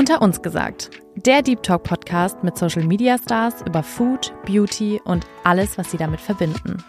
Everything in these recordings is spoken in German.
Unter uns gesagt, der Deep Talk Podcast mit Social Media Stars über Food, Beauty und alles, was sie damit verbinden.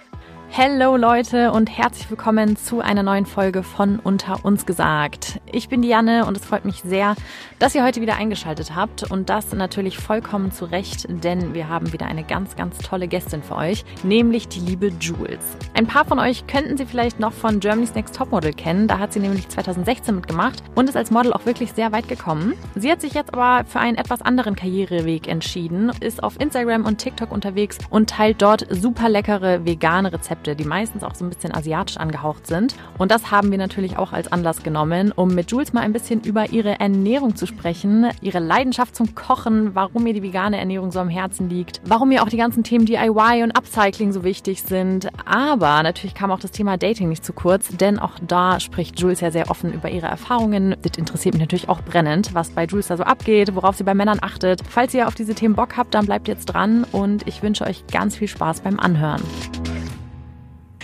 Hello Leute und herzlich willkommen zu einer neuen Folge von Unter uns gesagt. Ich bin Diane und es freut mich sehr, dass ihr heute wieder eingeschaltet habt und das natürlich vollkommen zu Recht, denn wir haben wieder eine ganz, ganz tolle Gästin für euch, nämlich die liebe Jules. Ein paar von euch könnten sie vielleicht noch von Germany's Next Topmodel kennen, da hat sie nämlich 2016 mitgemacht und ist als Model auch wirklich sehr weit gekommen. Sie hat sich jetzt aber für einen etwas anderen Karriereweg entschieden, ist auf Instagram und TikTok unterwegs und teilt dort super leckere vegane Rezepte Rezepte, die meistens auch so ein bisschen asiatisch angehaucht sind. Und das haben wir natürlich auch als Anlass genommen, um mit Jules mal ein bisschen über ihre Ernährung zu sprechen, ihre Leidenschaft zum Kochen, warum ihr die vegane Ernährung so am Herzen liegt, warum ihr auch die ganzen Themen DIY und Upcycling so wichtig sind. Aber natürlich kam auch das Thema Dating nicht zu kurz, denn auch da spricht Jules ja sehr offen über ihre Erfahrungen. Das interessiert mich natürlich auch brennend, was bei Jules da so abgeht, worauf sie bei Männern achtet. Falls ihr auf diese Themen Bock habt, dann bleibt jetzt dran und ich wünsche euch ganz viel Spaß beim Anhören.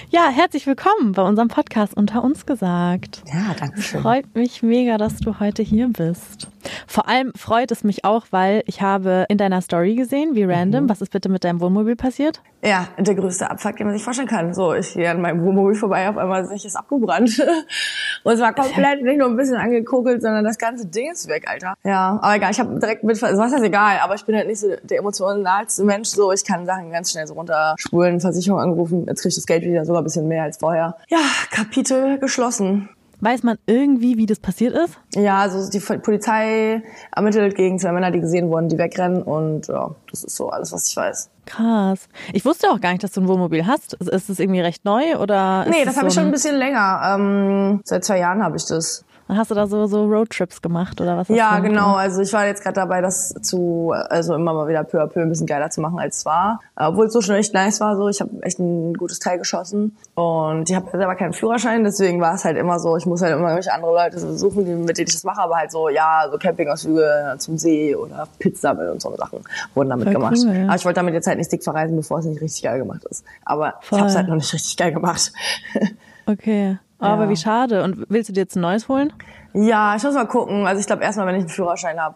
Ja, herzlich willkommen bei unserem Podcast Unter uns gesagt. Ja, danke schön. Freut mich mega, dass du heute hier bist. Vor allem freut es mich auch, weil ich habe in deiner Story gesehen, wie random, mhm. was ist bitte mit deinem Wohnmobil passiert? Ja, der größte Abfuck, den man sich vorstellen kann. So, ich gehe an meinem Wohnmobil vorbei, auf einmal ist es abgebrannt. Und es war komplett nicht nur ein bisschen angekokelt, sondern das ganze Ding ist weg, Alter. Ja, aber egal, ich habe direkt mit, was heißt egal, aber ich bin halt nicht so der emotionalste Mensch, so, ich kann Sachen ganz schnell so runterspulen, Versicherung angerufen, jetzt krieg ich das Geld wieder ein bisschen mehr als vorher. Ja, Kapitel geschlossen. Weiß man irgendwie, wie das passiert ist? Ja, also die Polizei ermittelt gegen zwei Männer, die gesehen wurden, die wegrennen und ja, das ist so alles, was ich weiß. Krass. Ich wusste auch gar nicht, dass du ein Wohnmobil hast. Ist das irgendwie recht neu oder? Nee, das, das habe so ich schon ein bisschen länger. Ähm, seit zwei Jahren habe ich das. Dann hast du da so, so Roadtrips gemacht oder was? Ja, genau. Also ich war jetzt gerade dabei, das zu, also immer mal wieder peu à peu ein bisschen geiler zu machen, als es war. Obwohl es so schon echt nice war, so. Ich habe echt ein gutes Teil geschossen. Und ich habe selber keinen Führerschein, deswegen war es halt immer so, ich muss halt immer irgendwelche andere Leute suchen, die, mit denen ich das mache, aber halt so, ja, so Campingausflüge zum See oder Pizza und so Sachen wurden damit Voll gemacht. Cool, ja. Aber ich wollte damit jetzt halt nicht dick verreisen, bevor es nicht richtig geil gemacht ist. Aber Voll. ich habe es halt noch nicht richtig geil gemacht. okay. Aber ja. wie schade. Und willst du dir jetzt ein neues holen? Ja, ich muss mal gucken. Also ich glaube erstmal, wenn ich einen Führerschein habe.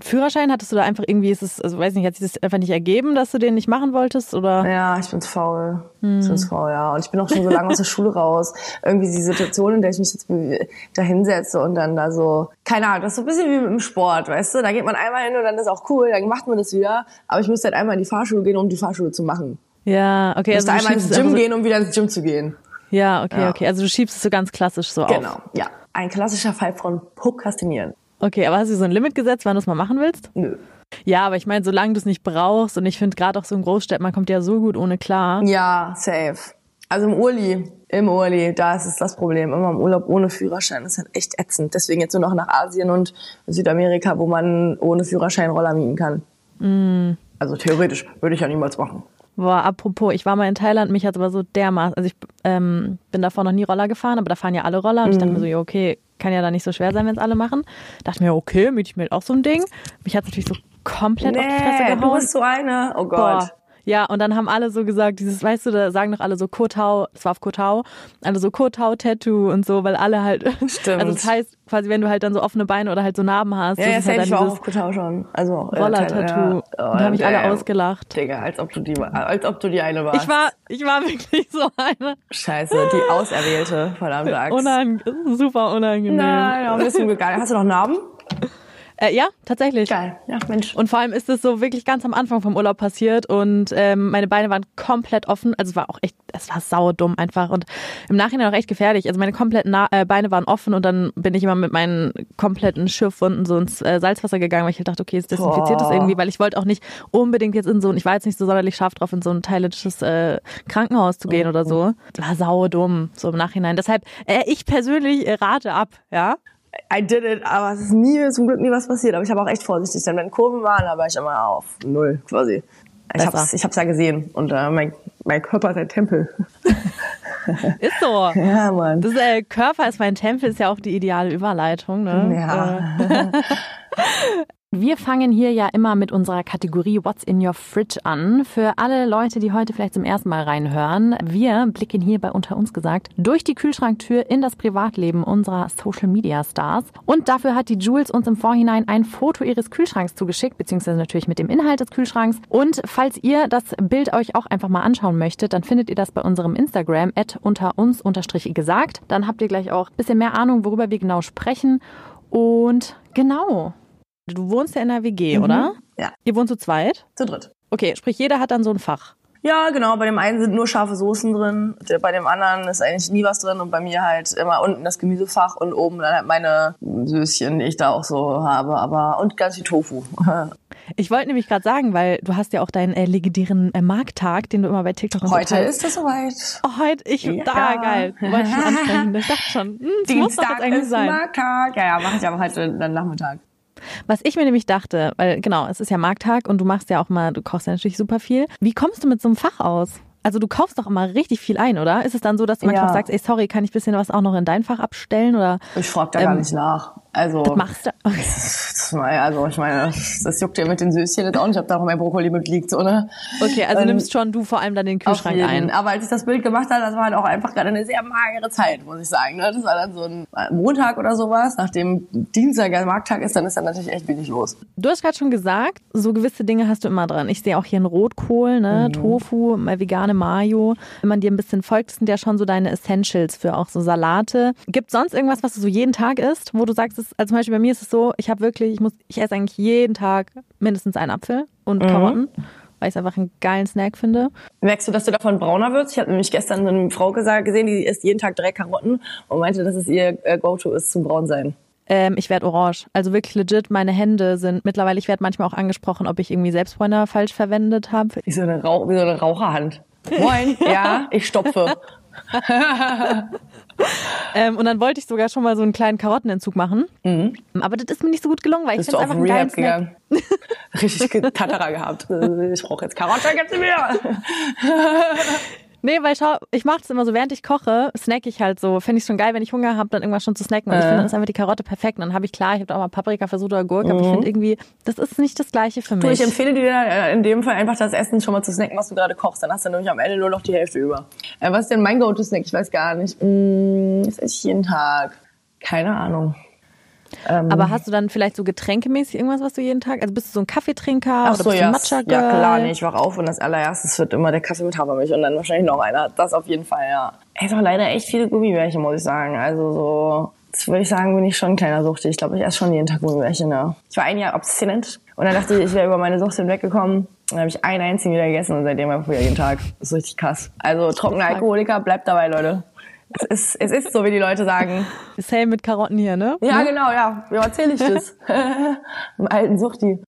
Führerschein hattest du da einfach irgendwie, ist es, also weiß nicht, hat sich das einfach nicht ergeben, dass du den nicht machen wolltest oder? Ja, ich bin faul. Hm. Ich bin faul, ja. Und ich bin auch schon so lange aus der Schule raus. Irgendwie die Situation, in der ich mich jetzt da hinsetze und dann da so, keine Ahnung, das ist so ein bisschen wie mit dem Sport, weißt du? Da geht man einmal hin und dann ist auch cool, dann macht man das wieder. Aber ich müsste halt einmal in die Fahrschule gehen, um die Fahrschule zu machen. Ja, okay. Ich also einmal ins Gym gehen, um wieder ins Gym zu gehen. Ja, okay, ja. okay. Also du schiebst es so ganz klassisch so genau, auf. Genau, ja. Ein klassischer Fall von Prokrastinieren. Okay, aber hast du so ein Limit gesetzt, wann du es mal machen willst? Nö. Ja, aber ich meine, solange du es nicht brauchst und ich finde gerade auch so in Großstädten, man kommt ja so gut ohne klar. Ja, safe. Also im Urli, im Urli, da ist es das Problem. Immer im Urlaub ohne Führerschein. Das ist halt echt ätzend. Deswegen jetzt nur noch nach Asien und Südamerika, wo man ohne Führerschein Roller mieten kann. Mm. Also theoretisch würde ich ja niemals machen. Boah, apropos, ich war mal in Thailand, mich hat aber so dermaßen, also ich ähm, bin davor noch nie Roller gefahren, aber da fahren ja alle Roller und mhm. ich dachte mir so, ja, okay, kann ja da nicht so schwer sein, wenn es alle machen. Dachte mir, okay, miete ich mir auch so ein Ding. Mich hat natürlich so komplett nee, auf die Fresse gehauen. du bist so eine, oh Gott. Boah. Ja, und dann haben alle so gesagt, dieses, weißt du, da sagen doch alle so Kotau, es war auf Kotau, alle so Kotau-Tattoo und so, weil alle halt, Stimmt. also das heißt, quasi wenn du halt dann so offene Beine oder halt so Narben hast. Ja, das ist halt dann auch auf Kotau schon. Also Roller-Tattoo. Ja. Oh, da haben mich alle ausgelacht. Digga, als ob du die, als ob du die eine warst. Ich war, ich war wirklich so eine. Scheiße, die Auserwählte, verdammt sagst. Unang super unangenehm. Nein, bist du geil. Hast du noch Narben? Äh, ja, tatsächlich. Geil, ja, Mensch. Und vor allem ist es so wirklich ganz am Anfang vom Urlaub passiert und ähm, meine Beine waren komplett offen. Also es war auch echt, es war saudumm einfach und im Nachhinein auch echt gefährlich. Also meine kompletten Na äh, Beine waren offen und dann bin ich immer mit meinen kompletten Schürfwunden so ins äh, Salzwasser gegangen, weil ich halt dachte, okay, es desinfiziert das irgendwie, weil ich wollte auch nicht unbedingt jetzt in so ein, ich war jetzt nicht so sonderlich scharf drauf, in so ein thailändisches äh, Krankenhaus zu gehen oh, oder so. War saudumm, so im Nachhinein. Deshalb, äh, ich persönlich rate ab, ja. I did it, aber es ist nie, zum Glück nie was passiert. Aber ich habe auch echt vorsichtig, denn wenn Kurven waren, da war ich immer auf null quasi. Ich habe es ich hab's ja gesehen und äh, mein, mein Körper ist ein Tempel. ist so. Ja, Mann. Das äh, Körper ist mein Tempel ist ja auch die ideale Überleitung. Ne? Ja. Äh. Wir fangen hier ja immer mit unserer Kategorie What's in your fridge an. Für alle Leute, die heute vielleicht zum ersten Mal reinhören, wir blicken hier bei unter uns gesagt durch die Kühlschranktür in das Privatleben unserer Social Media Stars. Und dafür hat die Jules uns im Vorhinein ein Foto ihres Kühlschranks zugeschickt, beziehungsweise natürlich mit dem Inhalt des Kühlschranks. Und falls ihr das Bild euch auch einfach mal anschauen möchtet, dann findet ihr das bei unserem Instagram at unter uns gesagt. Dann habt ihr gleich auch ein bisschen mehr Ahnung, worüber wir genau sprechen. Und genau, Du wohnst ja in der WG, Mhm. oder? Ja. Ihr wohnt zu zweit? Zu dritt. Okay, sprich, jeder hat dann so ein Fach. Ja, genau. Bei dem einen sind nur scharfe Soßen drin, bei dem anderen ist eigentlich nie was drin und bei mir halt immer unten das Gemüsefach und oben dann halt meine Söschen, die ich da auch so habe, aber und ganz viel Tofu. Ich wollte nämlich gerade sagen, weil du hast ja auch deinen äh, legendären äh, Markttag, den du immer bei TikTok und so Heute teilst. ist es soweit. Oh, heute, ich, Ja. da, geil. Wollte ich schon ansprechen. Ich dachte schon, hm, das muss doch jetzt eigentlich ist sein. Markttag. Ja, ja, mache ich aber heute dann Nachmittag. Was ich mir nämlich dachte, weil genau, es ist ja Markttag und du machst ja auch mal, du kochst ja natürlich super viel. Wie kommst du mit so einem Fach aus? Also du kaufst doch immer richtig viel ein, oder? Ist es dann so, dass du manchmal Ja. sagst, ey, sorry, kann ich ein bisschen was auch noch in dein Fach abstellen? Oder Ich frage da gar Ähm, nicht nach. Also, machst du? Okay. das, also ich meine, das juckt ja mit den Söschen jetzt auch nicht, ob da noch mein Brokkoli mitliegt, ne? Okay, also Ähm, nimmst schon du vor allem dann den Kühlschrank ein. Aber als ich das Bild gemacht habe, das war halt auch einfach gerade eine sehr magere Zeit, muss ich sagen. Ne? Das war dann so ein Montag oder sowas. Nachdem Dienstag ja Markttag ist, dann ist dann natürlich echt wenig los. Du hast gerade schon gesagt, so gewisse Dinge hast du immer dran. Ich sehe auch hier einen Rotkohl, ne, Tofu, mal vegane Mayo. Wenn man dir ein bisschen folgt, das sind ja schon so deine Essentials für auch so Salate. Gibt sonst irgendwas, was du so jeden Tag isst, wo du sagst, es, also zum Beispiel bei mir ist es so, ich habe wirklich, ich muss, ich esse eigentlich jeden Tag mindestens einen Apfel und Karotten, weil ich es einfach einen geilen Snack finde. Merkst du, dass du davon brauner wirst? Ich habe nämlich gestern so eine Frau gesagt, gesehen, die isst jeden Tag drei Karotten und meinte, dass es ihr äh, Go-To ist zum Braunsein. Ähm, ich werde orange. Also wirklich legit, meine Hände sind mittlerweile, ich werde manchmal auch angesprochen, ob ich irgendwie Selbstbräuner falsch verwendet habe. Wie so wie so eine Raucherhand. Moin, ja, ich stopfe. Ähm, und dann wollte ich sogar schon mal so einen kleinen Karottenentzug machen. Aber das ist mir nicht so gut gelungen, weil ich Mhm. Bist du finde einfach einen geilen Rehab gegangen? Richtig Tatara gehabt. Ich brauche jetzt Karotte, gib sie mir. Nee, weil schau, ich mache das immer so, während ich koche, snack ich halt so. Finde ich schon geil, wenn ich Hunger habe, dann irgendwas schon zu snacken. Und ich Äh. finde, dann ist einfach die Karotte perfekt. Und dann habe ich klar, ich habe auch mal Paprika versucht oder Gurke, aber ich finde irgendwie, das ist nicht das Gleiche für Mhm. Du, mich. ich empfehle dir äh, in dem Fall einfach das Essen schon mal zu snacken, was du gerade kochst. Dann hast du nämlich am Ende nur noch die Hälfte über. Äh, was ist denn mein Go-To-Snack? Ich weiß gar nicht. Mm, das esse ich jeden Tag. Keine Ahnung. Ähm, aber hast du dann vielleicht so getränkemäßig irgendwas, was du jeden Tag, also bist du so ein Kaffeetrinker Ach oder so, bist ja. matcha Ja, klar, nee, ich wach auf und das allererstes wird immer der Kaffee mit Hafermilch und dann wahrscheinlich noch einer. Das auf jeden Fall, ja. Ey, doch leider echt viele Gummibärchen, muss ich sagen. Also so, das würde ich sagen, bin ich schon ein kleiner Suchti. Ich glaube, ich esse schon jeden Tag Gummibärchen, ja. Ich war ein Jahr abstinent und dann dachte ich, ich wäre über meine Sucht hinweggekommen. Dann habe ich einen einzigen wieder gegessen und seitdem einfach wieder jeden Tag. Das ist richtig krass. Also trockener Alkoholiker, bleibt dabei, Leute. Es ist, es ist so, wie die Leute sagen. Same mit Karotten hier, ne? Ja, genau, ja. Wie erzähle ich das? Im alten Suchti.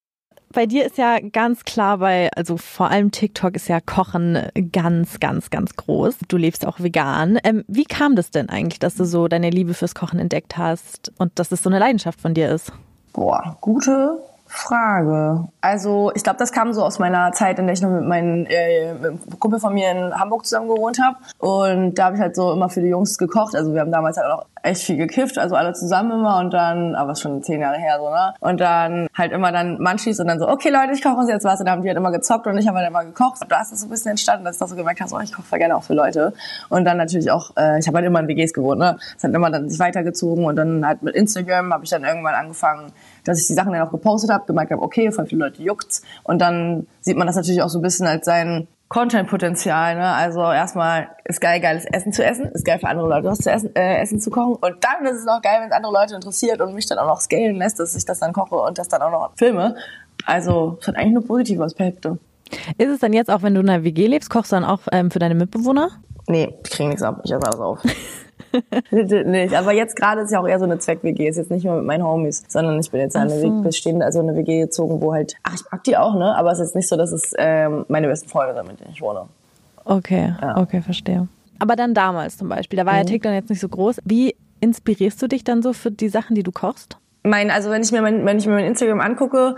Bei dir ist ja ganz klar bei, also vor allem TikTok ist ja Kochen ganz, ganz, ganz groß. Du lebst auch vegan. Ähm, wie kam das denn eigentlich, dass du so deine Liebe fürs Kochen entdeckt hast und dass es so eine Leidenschaft von dir ist? Boah, gute Frage. Also ich glaube, das kam so aus meiner Zeit, in der ich noch mit meinem äh, mit einem Kumpel von mir in Hamburg zusammen gewohnt habe. Und da habe ich halt so immer für die Jungs gekocht. Also wir haben damals halt auch echt viel gekifft, also alle zusammen immer und dann, aber ist schon zehn Jahre her so, ne? Und dann halt immer dann Munchies und dann so, okay Leute, ich koche uns jetzt was. Und dann haben die halt immer gezockt und ich habe halt immer gekocht. Und da ist das so ein bisschen entstanden, dass ich das so gemerkt habe, so, ich koche gerne auch für Leute. Und dann natürlich auch, äh, ich habe halt immer in WGs gewohnt, ne? Es hat immer dann sich weitergezogen und dann halt mit Instagram habe ich dann irgendwann angefangen, dass ich die Sachen dann auch gepostet habe, gemerkt habe, okay, voll viele Leute juckt's. Und dann sieht man das natürlich auch so ein bisschen als sein Content-Potenzial. Ne? Also erstmal ist geil, geiles Essen zu essen, ist geil für andere Leute was zu essen, äh, Essen zu kochen. Und dann ist es noch geil, wenn es andere Leute interessiert und mich dann auch noch scalen lässt, dass ich das dann koche und das dann auch noch filme. Also es hat eigentlich nur positive Aspekte. Ist es dann jetzt auch, wenn du in einer WG lebst, kochst du dann auch ähm, für deine Mitbewohner? Nee, ich kriege nichts ab. Ich esse alles auf. nicht. Aber jetzt gerade ist ja auch eher so eine Zweck-WG. Ist jetzt nicht mehr mit meinen Homies, sondern ich bin jetzt in eine so. WG, bestehende, also in eine WG gezogen, wo halt, ach, ich mag die auch, ne? Aber es ist jetzt nicht so, dass es ähm, meine besten Freunde sind, mit denen ich wohne. Okay, Ja. okay, verstehe. Aber dann damals zum Beispiel, da war ja TikTok jetzt nicht so groß. Wie inspirierst du dich dann so für die Sachen, die du kochst? Mein, also wenn ich mir mein, wenn ich mir mein Instagram angucke,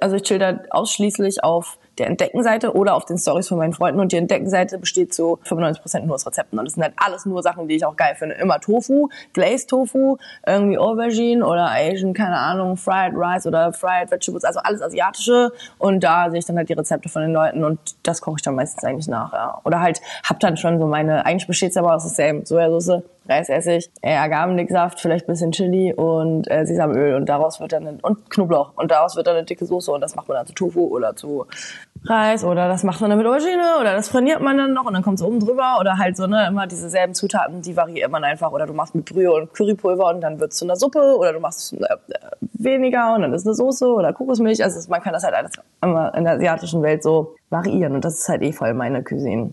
also ich chill da ausschließlich auf der Entdeckenseite oder auf den Stories von meinen Freunden. Und die Entdeckenseite besteht zu 95% nur aus Rezepten. Und das sind halt alles nur Sachen, die ich auch geil finde. Immer Tofu, Glazed Tofu, irgendwie Aubergine oder Asian, keine Ahnung, Fried Rice oder Fried Vegetables, also alles asiatische. Und da sehe ich dann halt die Rezepte von den Leuten und das koche ich dann meistens eigentlich nach. Ja. Oder halt hab dann schon so meine, eigentlich besteht es aber aus derselben Sojasauce, Reisessig, äh, Agavendicksaft, vielleicht bisschen Chili und äh, Sesamöl und daraus wird dann und Knoblauch und daraus wird dann eine dicke Soße und das macht man dann zu Tofu oder zu Reis oder das macht man dann mit Aubergine oder das trainiert man dann noch und dann kommt es oben drüber oder halt so ne immer diese selben Zutaten, die variiert man einfach oder du machst mit Brühe und Currypulver und dann wird es zu einer Suppe oder du machst äh, weniger und dann ist eine Soße oder Kokosmilch, also man kann das halt alles immer in der asiatischen Welt so variieren und das ist halt eh voll meine Cuisine.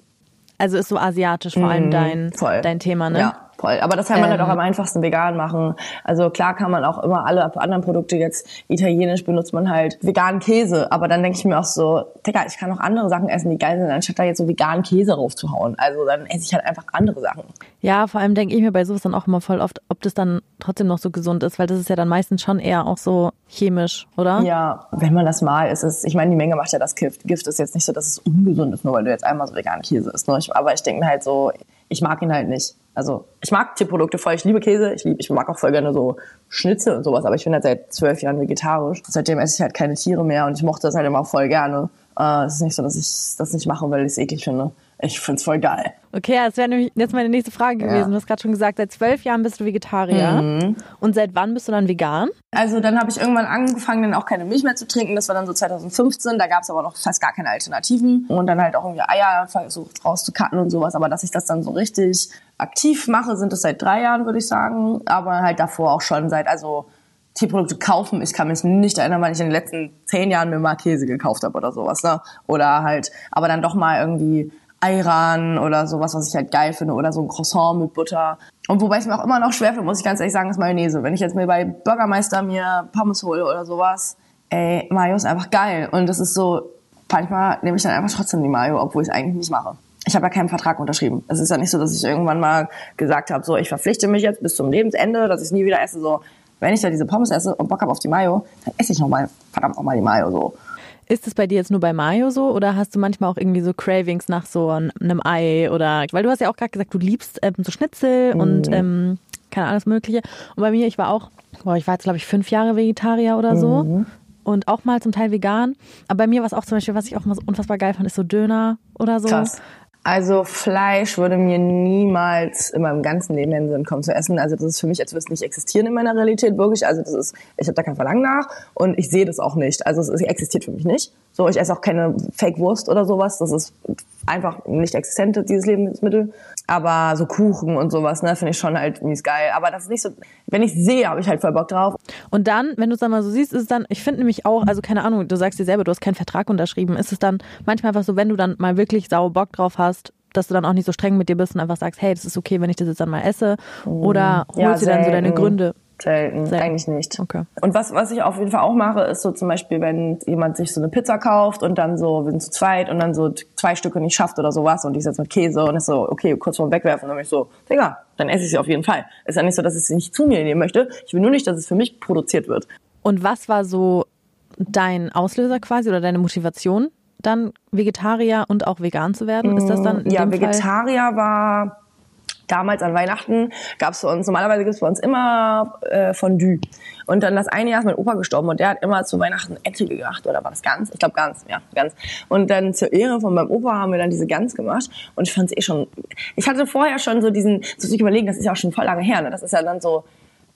Also ist so asiatisch vor allem dein, voll. dein Thema, ne? Ja voll. Aber das kann man ähm, halt auch am einfachsten vegan machen. Also klar kann man auch immer alle anderen Produkte jetzt italienisch benutzt man halt veganen Käse. Aber dann denke ich mir auch so, Digga, ich kann auch andere Sachen essen, die geil sind, anstatt da jetzt so veganen Käse raufzuhauen. Also dann esse ich halt einfach andere Sachen. Ja, vor allem denke ich mir bei sowas dann auch immer voll oft, ob das dann trotzdem noch so gesund ist, weil das ist ja dann meistens schon eher auch so chemisch, oder? Ja, wenn man das mal ist, ist ich meine, die Menge macht ja das Gift. Gift ist jetzt nicht so, dass es ungesund ist, nur weil du jetzt einmal so veganen Käse isst. Ne? Aber ich denke mir halt so, ich mag ihn halt nicht. Also ich mag Tierprodukte voll, ich liebe Käse, ich, liebe, ich mag auch voll gerne so Schnitzel und sowas, aber ich bin halt seit zwölf Jahren vegetarisch. Seitdem esse ich halt keine Tiere mehr und ich mochte das halt immer voll gerne. Äh, es ist nicht so, dass ich das nicht mache, weil ich es eklig finde. Ich find's voll geil. Okay, das wäre nämlich jetzt meine nächste Frage gewesen. Ja. Du hast gerade schon gesagt, seit zwölf Jahren bist du Vegetarier. Mhm. Und seit wann bist du dann vegan? Also dann habe ich irgendwann angefangen, dann auch keine Milch mehr zu trinken. Das war dann so 2015. Da gab es aber noch fast gar keine Alternativen. Und dann halt auch irgendwie Eier versucht rauszukatten und sowas. Aber dass ich das dann so richtig aktiv mache, sind es seit drei Jahren, würde ich sagen. Aber halt davor auch schon seit, also Tierprodukte kaufen. Ich kann mich nicht erinnern, weil ich in den letzten zehn Jahren mir mal Käse gekauft habe oder sowas. Ne? Oder halt, aber dann doch mal irgendwie Ayran oder sowas, was ich halt geil finde, oder so ein Croissant mit Butter. Und wobei es mir auch immer noch schwerfällt, muss ich ganz ehrlich sagen, ist Mayonnaise. Wenn ich jetzt mir bei Burgermeister mir Pommes hole oder sowas, ey, Mayo ist einfach geil. Und das ist so, manchmal nehme ich dann einfach trotzdem die Mayo, obwohl ich es eigentlich nicht mache. Ich habe ja keinen Vertrag unterschrieben. Es ist ja nicht so, dass ich irgendwann mal gesagt habe, so, ich verpflichte mich jetzt bis zum Lebensende, dass ich nie wieder esse. So, wenn ich da diese Pommes esse und Bock habe auf die Mayo, dann esse ich noch mal, verdammt noch mal die Mayo so. Ist es bei dir jetzt nur bei Mayo so oder hast du manchmal auch irgendwie so Cravings nach so einem Ei oder weil du hast ja auch gerade gesagt, du liebst ähm, so Schnitzel mhm. und ähm, keine alles Mögliche. Und bei mir, ich war auch, boah, ich war jetzt glaube ich fünf Jahre Vegetarier oder so. Mhm. Und auch mal zum Teil vegan. Aber bei mir war es auch zum Beispiel, was ich auch mal so unfassbar geil fand, ist so Döner oder so. Krass. Also Fleisch würde mir niemals in meinem ganzen Leben in den Sinn kommen zu essen. Also das ist für mich, als würde es nicht existieren in meiner Realität, wirklich. Also das ist, ich habe da kein Verlangen nach und ich sehe das auch nicht. Also es existiert für mich nicht. So, ich esse auch keine Fake-Wurst oder sowas. Das ist einfach nicht existent, dieses Lebensmittel. Aber so Kuchen und sowas, ne, finde ich schon halt mies geil. Aber das ist nicht so, wenn ich sehe, habe ich halt voll Bock drauf. Und dann, wenn du es dann mal so siehst, ist es dann, ich finde nämlich auch, also keine Ahnung, du sagst dir selber, du hast keinen Vertrag unterschrieben, ist es dann manchmal einfach so, wenn du dann mal wirklich sauer Bock drauf hast, dass du dann auch nicht so streng mit dir bist und einfach sagst, hey, das ist okay, wenn ich das jetzt dann mal esse? Oder holst ja, du dann so deine Gründe? Selten, Selten, eigentlich nicht. Okay. Und was, was ich auf jeden Fall auch mache, ist so zum Beispiel, wenn jemand sich so eine Pizza kauft und dann so, wir sind zu zweit und dann so zwei Stücke nicht schafft oder sowas und ist jetzt mit Käse und ist so, okay, kurz vorm Wegwerfen, dann bin ich so, Digga, dann esse ich sie auf jeden Fall. Ist ja nicht so, dass ich sie nicht zu mir nehmen möchte. Ich will nur nicht, dass es für mich produziert wird. Und was war so dein Auslöser quasi oder deine Motivation, dann Vegetarier und auch vegan zu werden? Ist das dann? ja, Vegetarier Fall? war damals an Weihnachten gab es für uns, normalerweise gibt es bei uns immer äh, Fondue. Und dann das eine Jahr ist mein Opa gestorben und der hat immer zu Weihnachten Ente gemacht oder war das Gans? Ich glaube Gans, ja, Gans. Und dann zur Ehre von meinem Opa haben wir dann diese Gans gemacht und ich fand es eh schon, ich hatte vorher schon so diesen, so sich überlegen, das ist ja auch schon voll lange her, ne? das ist ja dann so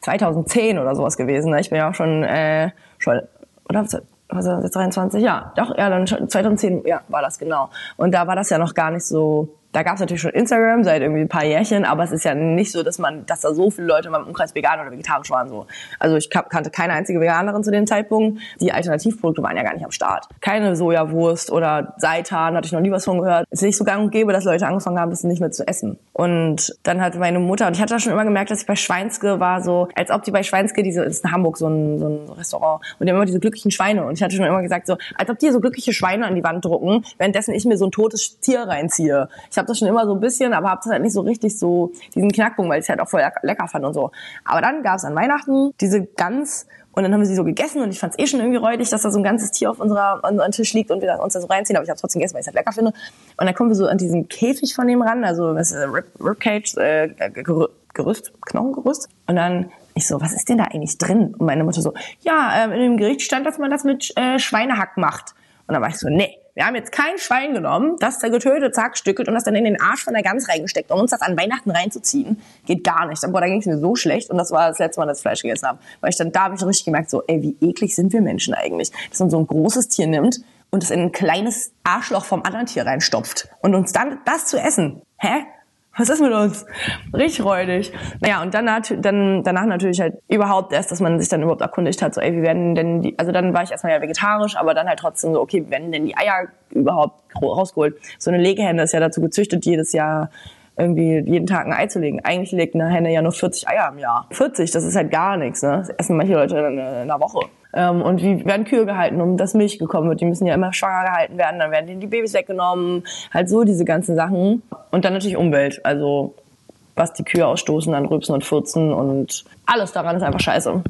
2010 oder sowas gewesen, ne? ich bin ja auch schon, äh, schon, oder also 23, ja, doch, ja, dann 2010, ja, war das genau. Und da war das ja noch gar nicht so da gab es natürlich schon Instagram seit irgendwie ein paar Jährchen, aber es ist ja nicht so, dass man, dass da so viele Leute in meinem Umkreis vegan oder vegetarisch waren. So. Also ich kannte keine einzige Veganerin zu dem Zeitpunkt. Die Alternativprodukte waren ja gar nicht am Start. Keine Sojawurst oder Seitan, hatte ich noch nie was von gehört. Es ist nicht so gang und gäbe, dass Leute angefangen haben, das nicht mehr zu essen. Und dann hat meine Mutter, und ich hatte schon immer gemerkt, dass ich bei Schweinske war so, als ob die bei Schweinske, diese, ist in Hamburg so ein, so ein Restaurant, und die haben immer diese glücklichen Schweine. Und ich hatte schon immer gesagt so, als ob die so glückliche Schweine an die Wand drucken, währenddessen ich mir so ein totes Tier reinziehe. Ich habe das schon immer so ein bisschen, aber habe das halt nicht so richtig so diesen Knackpunkt, weil ich es halt auch voll lecker fand und so. Aber dann gab es an Weihnachten diese ganz Und dann haben wir sie so gegessen und ich fand es eh schon irgendwie räudig, dass da so ein ganzes Tier auf unserer, unserem Tisch liegt und wir uns da so reinziehen. Aber ich habe trotzdem gegessen, weil ich es halt lecker finde. Und dann kommen wir so an diesen Käfig von dem ran, also das ist Rib, Ribcage, äh, Gerüst, Knochengerüst. Und dann ich so, was ist denn da eigentlich drin? Und meine Mutter so, ja, ähm, in dem Gericht stand, dass man das mit äh, Schweinehack macht. Und dann war ich so, nee, wir haben jetzt kein Schwein genommen, das da getötet, zack, stückelt und das dann in den Arsch von der Gans reingesteckt, um uns das an Weihnachten reinzuziehen. Geht gar nicht. Boah, da ging es mir so schlecht und das war das letzte Mal, dass ich Fleisch gegessen habe. Weil ich dann, da habe ich richtig gemerkt, so, ey, wie eklig sind wir Menschen eigentlich? Dass man so ein großes Tier nimmt und es in ein kleines Arschloch vom anderen Tier reinstopft und uns dann das zu essen. Hä? Was ist mit uns? Richtig räudig. Naja, und dann, dann danach natürlich halt überhaupt erst, dass man sich dann überhaupt erkundigt hat, so, ey, wie werden denn die, also dann war ich erstmal ja vegetarisch, aber dann halt trotzdem so, okay, wie werden denn die Eier überhaupt rausgeholt? So eine Legehenne ist ja dazu gezüchtet, jedes Jahr irgendwie jeden Tag ein Ei zu legen. Eigentlich legt eine Henne ja nur 40 Eier im Jahr. 40, das ist halt gar nichts, ne? Das essen manche Leute in einer Woche. Ähm, und wie werden Kühe gehalten, um dass Milch gekommen wird? Die müssen ja immer schwanger gehalten werden, dann werden denen die Babys weggenommen. Halt so diese ganzen Sachen. Und dann natürlich Umwelt. Also was die Kühe ausstoßen an Rübsen und Furzen und alles daran ist einfach scheiße.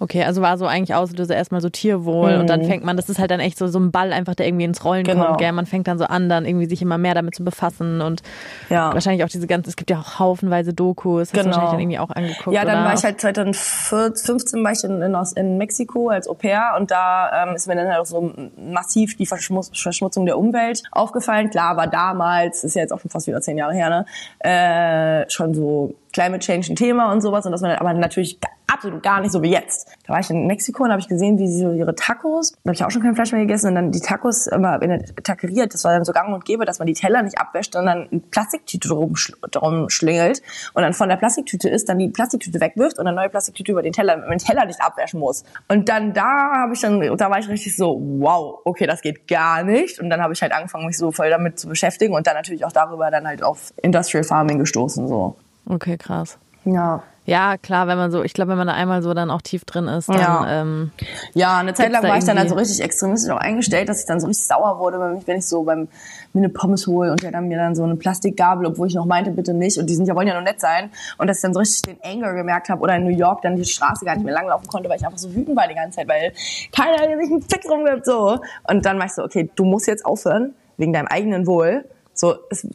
Okay, also war so eigentlich Auslöser erstmal so Tierwohl mhm. und dann mhm. fängt man, das ist halt dann echt so, so ein Ball einfach, der irgendwie ins Rollen genau. kommt, gell? Man fängt dann so an, dann irgendwie sich immer mehr damit zu befassen und ja. wahrscheinlich auch diese ganzen, es gibt ja auch haufenweise Dokus, hast genau. du wahrscheinlich dann irgendwie auch angeguckt. Ja, dann oder? war ich halt 2015 war ich in, in, in Mexiko als Au pair und da ähm, ist mir dann halt auch so massiv die Verschmutz, Verschmutzung der Umwelt aufgefallen. Klar, war damals, ist ja jetzt auch schon fast wieder zehn Jahre her, ne, äh, schon so Climate Change ein Thema und sowas und dass man aber natürlich absolut gar nicht so wie jetzt. Da war ich in Mexiko und habe ich gesehen, wie sie so ihre Tacos, da habe ich auch schon kein Fleisch mehr gegessen und dann die Tacos immer in der Taqueria, das war dann so gang und gäbe, dass man die Teller nicht abwäscht, sondern eine Plastiktüte drum, drum schlingelt und dann von der Plastiktüte ist, dann die Plastiktüte wegwirft und eine neue Plastiktüte über den Teller, damit man den Teller nicht abwaschen muss. Und dann da habe ich dann, da war ich richtig so, wow, okay, das geht gar nicht. Und dann habe ich halt angefangen, mich so voll damit zu beschäftigen und dann natürlich auch darüber dann halt auf Industrial Farming gestoßen, so. Okay, krass. Ja. Ja, klar, wenn man so, ich glaube, wenn man da einmal so dann auch tief drin ist, dann. Ja, ähm, ja eine Zeit lang war ich dann also richtig extremistisch auch eingestellt, dass ich dann so richtig sauer wurde, wenn ich, so beim mir eine Pommes hole und der dann mir dann so eine Plastikgabel, obwohl ich noch meinte, bitte nicht. Und die sind ja wollen ja nur nett sein. Und dass ich dann so richtig den Anger gemerkt habe oder in New York dann die Straße gar nicht mehr langlaufen konnte, weil ich einfach so wütend war die ganze Zeit, weil keiner sich einen Fick rumwirft so. Und dann war ich so, okay, du musst jetzt aufhören wegen deinem eigenen Wohl. So, es,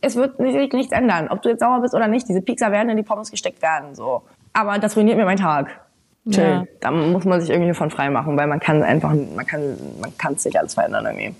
es wird sich nichts ändern. Ob du jetzt sauer bist oder nicht, diese Pizza werden in die Pommes gesteckt werden. So. Aber das ruiniert mir meinen Tag. Chill. Ja. Da muss man sich irgendwie von frei machen, weil man kann einfach, man kann, man kann sich alles verändern irgendwie.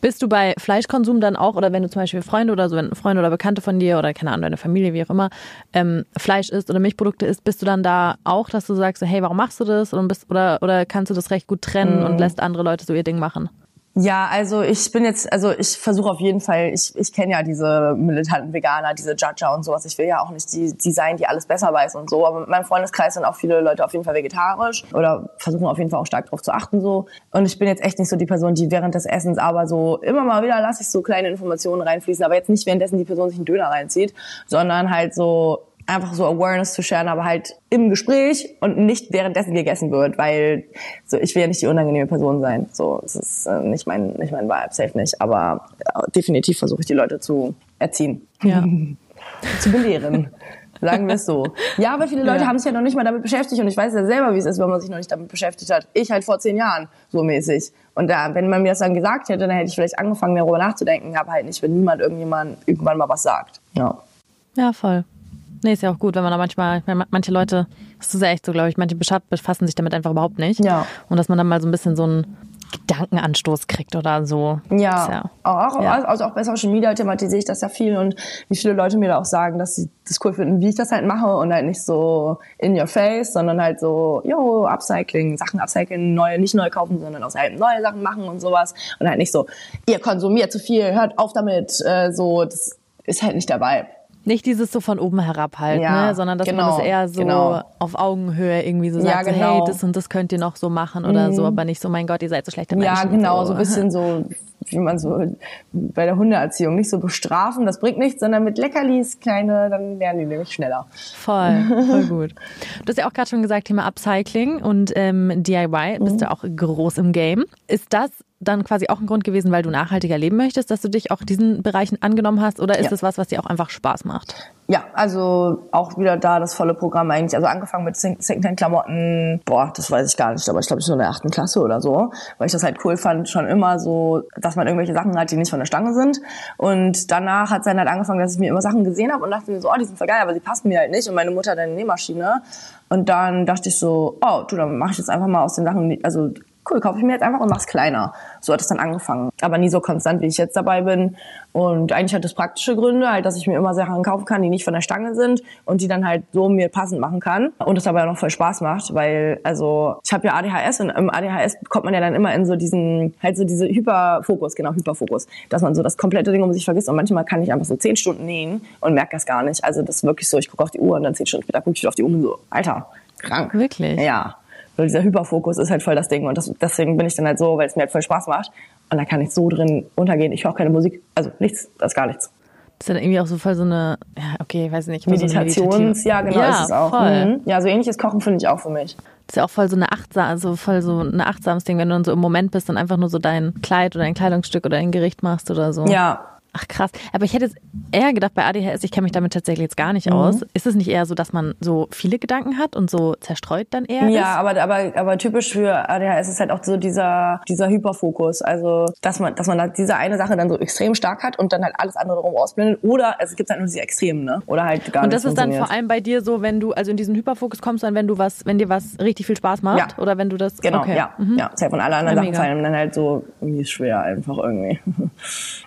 Bist du bei Fleischkonsum dann auch, oder wenn du zum Beispiel Freunde oder so, wenn Freunde oder Bekannte von dir oder keine Ahnung, deine Familie, wie auch immer, ähm, Fleisch isst oder Milchprodukte isst, bist du dann da auch, dass du sagst, hey, warum machst du das? Oder, bist, oder, oder kannst du das recht gut trennen mm. und lässt andere Leute so ihr Ding machen? Ja, also ich bin jetzt, also ich versuche auf jeden Fall, ich, ich kenne ja diese militanten Veganer, diese Judger und sowas. Ich will ja auch nicht die, die sein, die alles besser weiß und so. Aber in meinem Freundeskreis sind auch viele Leute auf jeden Fall vegetarisch oder versuchen auf jeden Fall auch stark darauf zu achten so. Und ich bin jetzt echt nicht so die Person, die während des Essens aber so immer mal wieder lasse ich so kleine Informationen reinfließen, aber jetzt nicht währenddessen die Person sich einen Döner reinzieht, sondern halt so einfach so Awareness zu sharen, aber halt im Gespräch und nicht währenddessen gegessen wird, weil so ich will ja nicht die unangenehme Person sein. So, es ist äh, nicht mein nicht mein Vibe, safe nicht, aber äh, definitiv versuche ich die Leute zu erziehen. Ja. zu belehren. Sagen wir es so. Ja, aber viele Leute ja. haben sich ja noch nicht mal damit beschäftigt und ich weiß ja selber, wie es ist, wenn man sich noch nicht damit beschäftigt hat. Ich halt vor zehn Jahren, so mäßig. Und da, wenn man mir das dann gesagt hätte, dann hätte ich vielleicht angefangen, darüber nachzudenken, aber halt nicht, wenn niemand irgendjemand irgendwann mal was sagt. Ja. Ja, voll. Nee, ist ja auch gut, wenn man da manchmal, manche Leute, das ist ja echt so, glaube ich, manche befassen sich damit einfach überhaupt nicht. Ja. Und dass man dann mal so ein bisschen so einen Gedankenanstoß kriegt oder so. Ja, ja auch, ja. also auch bei Social Media thematisiere ich das ja viel und wie viele Leute mir da auch sagen, dass sie das cool finden, wie ich das halt mache und halt nicht so in your face, sondern halt so, yo, Upcycling, Sachen upcycling, neue, nicht neu kaufen, sondern auch halt neue Sachen machen und sowas und halt nicht so, ihr konsumiert zu viel, hört auf damit, äh, so, das ist halt nicht dabei. Nicht dieses so von oben herab halt, ja, ne? sondern dass genau, man das eher so genau. auf Augenhöhe irgendwie so sagt, ja, genau. so, hey, das und das könnt ihr noch so machen oder mhm. so, aber nicht so, mein Gott, ihr seid so schlechte Menschen. Ja, genau, so. so ein bisschen so, wie man so bei der Hundeerziehung, nicht so bestrafen, das bringt nichts, sondern mit Leckerlis, kleine, dann lernen die nämlich schneller. Voll, voll gut. Du hast ja auch gerade schon gesagt, Thema Upcycling und ähm, DIY, bist mhm. du auch groß im Game. Ist das dann quasi auch ein Grund gewesen, weil du nachhaltiger leben möchtest, dass du dich auch diesen Bereichen angenommen hast? Oder ist Ja. es was, was dir auch einfach Spaß macht? Ja, also auch wieder da das volle Programm eigentlich. Also angefangen mit Secondhand-Klamotten, boah, das weiß ich gar nicht, aber ich glaube, so in der achten Klasse oder so, weil ich das halt cool fand, schon immer so, dass man irgendwelche Sachen hat, die nicht von der Stange sind. Und danach hat es dann halt angefangen, dass ich mir immer Sachen gesehen habe und dachte mir so, oh, die sind voll geil, aber sie passen mir halt nicht. Und meine Mutter hat eine Nähmaschine. Und dann dachte ich so, oh, du, dann mache ich jetzt einfach mal aus den Sachen, also cool, kaufe ich mir jetzt einfach und mach's kleiner. So hat es dann angefangen. Aber nie so konstant, wie ich jetzt dabei bin. Und eigentlich hat das praktische Gründe, halt, dass ich mir immer Sachen kaufen kann, die nicht von der Stange sind und die dann halt so mir passend machen kann. Und es aber auch noch voll Spaß macht, weil, also, ich habe ja ADHS und im ADHS kommt man ja dann immer in so diesen, halt so diese Hyperfokus, genau, Hyperfokus, dass man so das komplette Ding um sich vergisst und manchmal kann ich einfach so zehn Stunden nähen und merke das gar nicht. Also das ist wirklich so, ich gucke auf die Uhr und dann zehn Stunden später gucke ich auf die Uhr und so, Alter, krank. Wirklich? Ja. Weil dieser Hyperfokus ist halt voll das Ding und das, deswegen bin ich dann halt so, weil es mir halt voll Spaß macht und da kann ich so drin untergehen. Ich höre auch keine Musik, also nichts, das ist gar nichts. Das ist dann irgendwie auch so voll so eine, ja, okay, ich weiß nicht. so Meditations, meditative- ja genau, ja, ist es auch. Voll. Mhm. Ja, so ähnliches Kochen finde ich auch für mich. Das ist ja auch voll so eine achtsam, also voll so ein achtsames Ding, wenn du dann so im Moment bist und einfach nur so dein Kleid oder ein Kleidungsstück oder ein Gericht machst oder so. Ja, Ach krass. Aber ich hätte jetzt eher gedacht, bei ADHS, ich kenne mich damit tatsächlich jetzt gar Mhm. nicht aus. Ist es nicht eher so, dass man so viele Gedanken hat und so zerstreut dann eher Ja, ist? aber, aber, aber typisch für ADHS ist halt auch so dieser, dieser Hyperfokus. Also, dass man, dass man da diese eine Sache dann so extrem stark hat und dann halt alles andere darum ausblendet. Oder es gibt halt nur diese Extremen, ne? Oder halt gar Und nicht das ist dann vor allem bei dir so, wenn du also in diesen Hyperfokus kommst, dann wenn du was, wenn dir was richtig viel Spaß macht Ja. oder wenn du das Genau, okay. ja. Mhm. ja. Safe. Und alle anderen Ja, Sachen fallen dann halt so irgendwie schwer einfach irgendwie.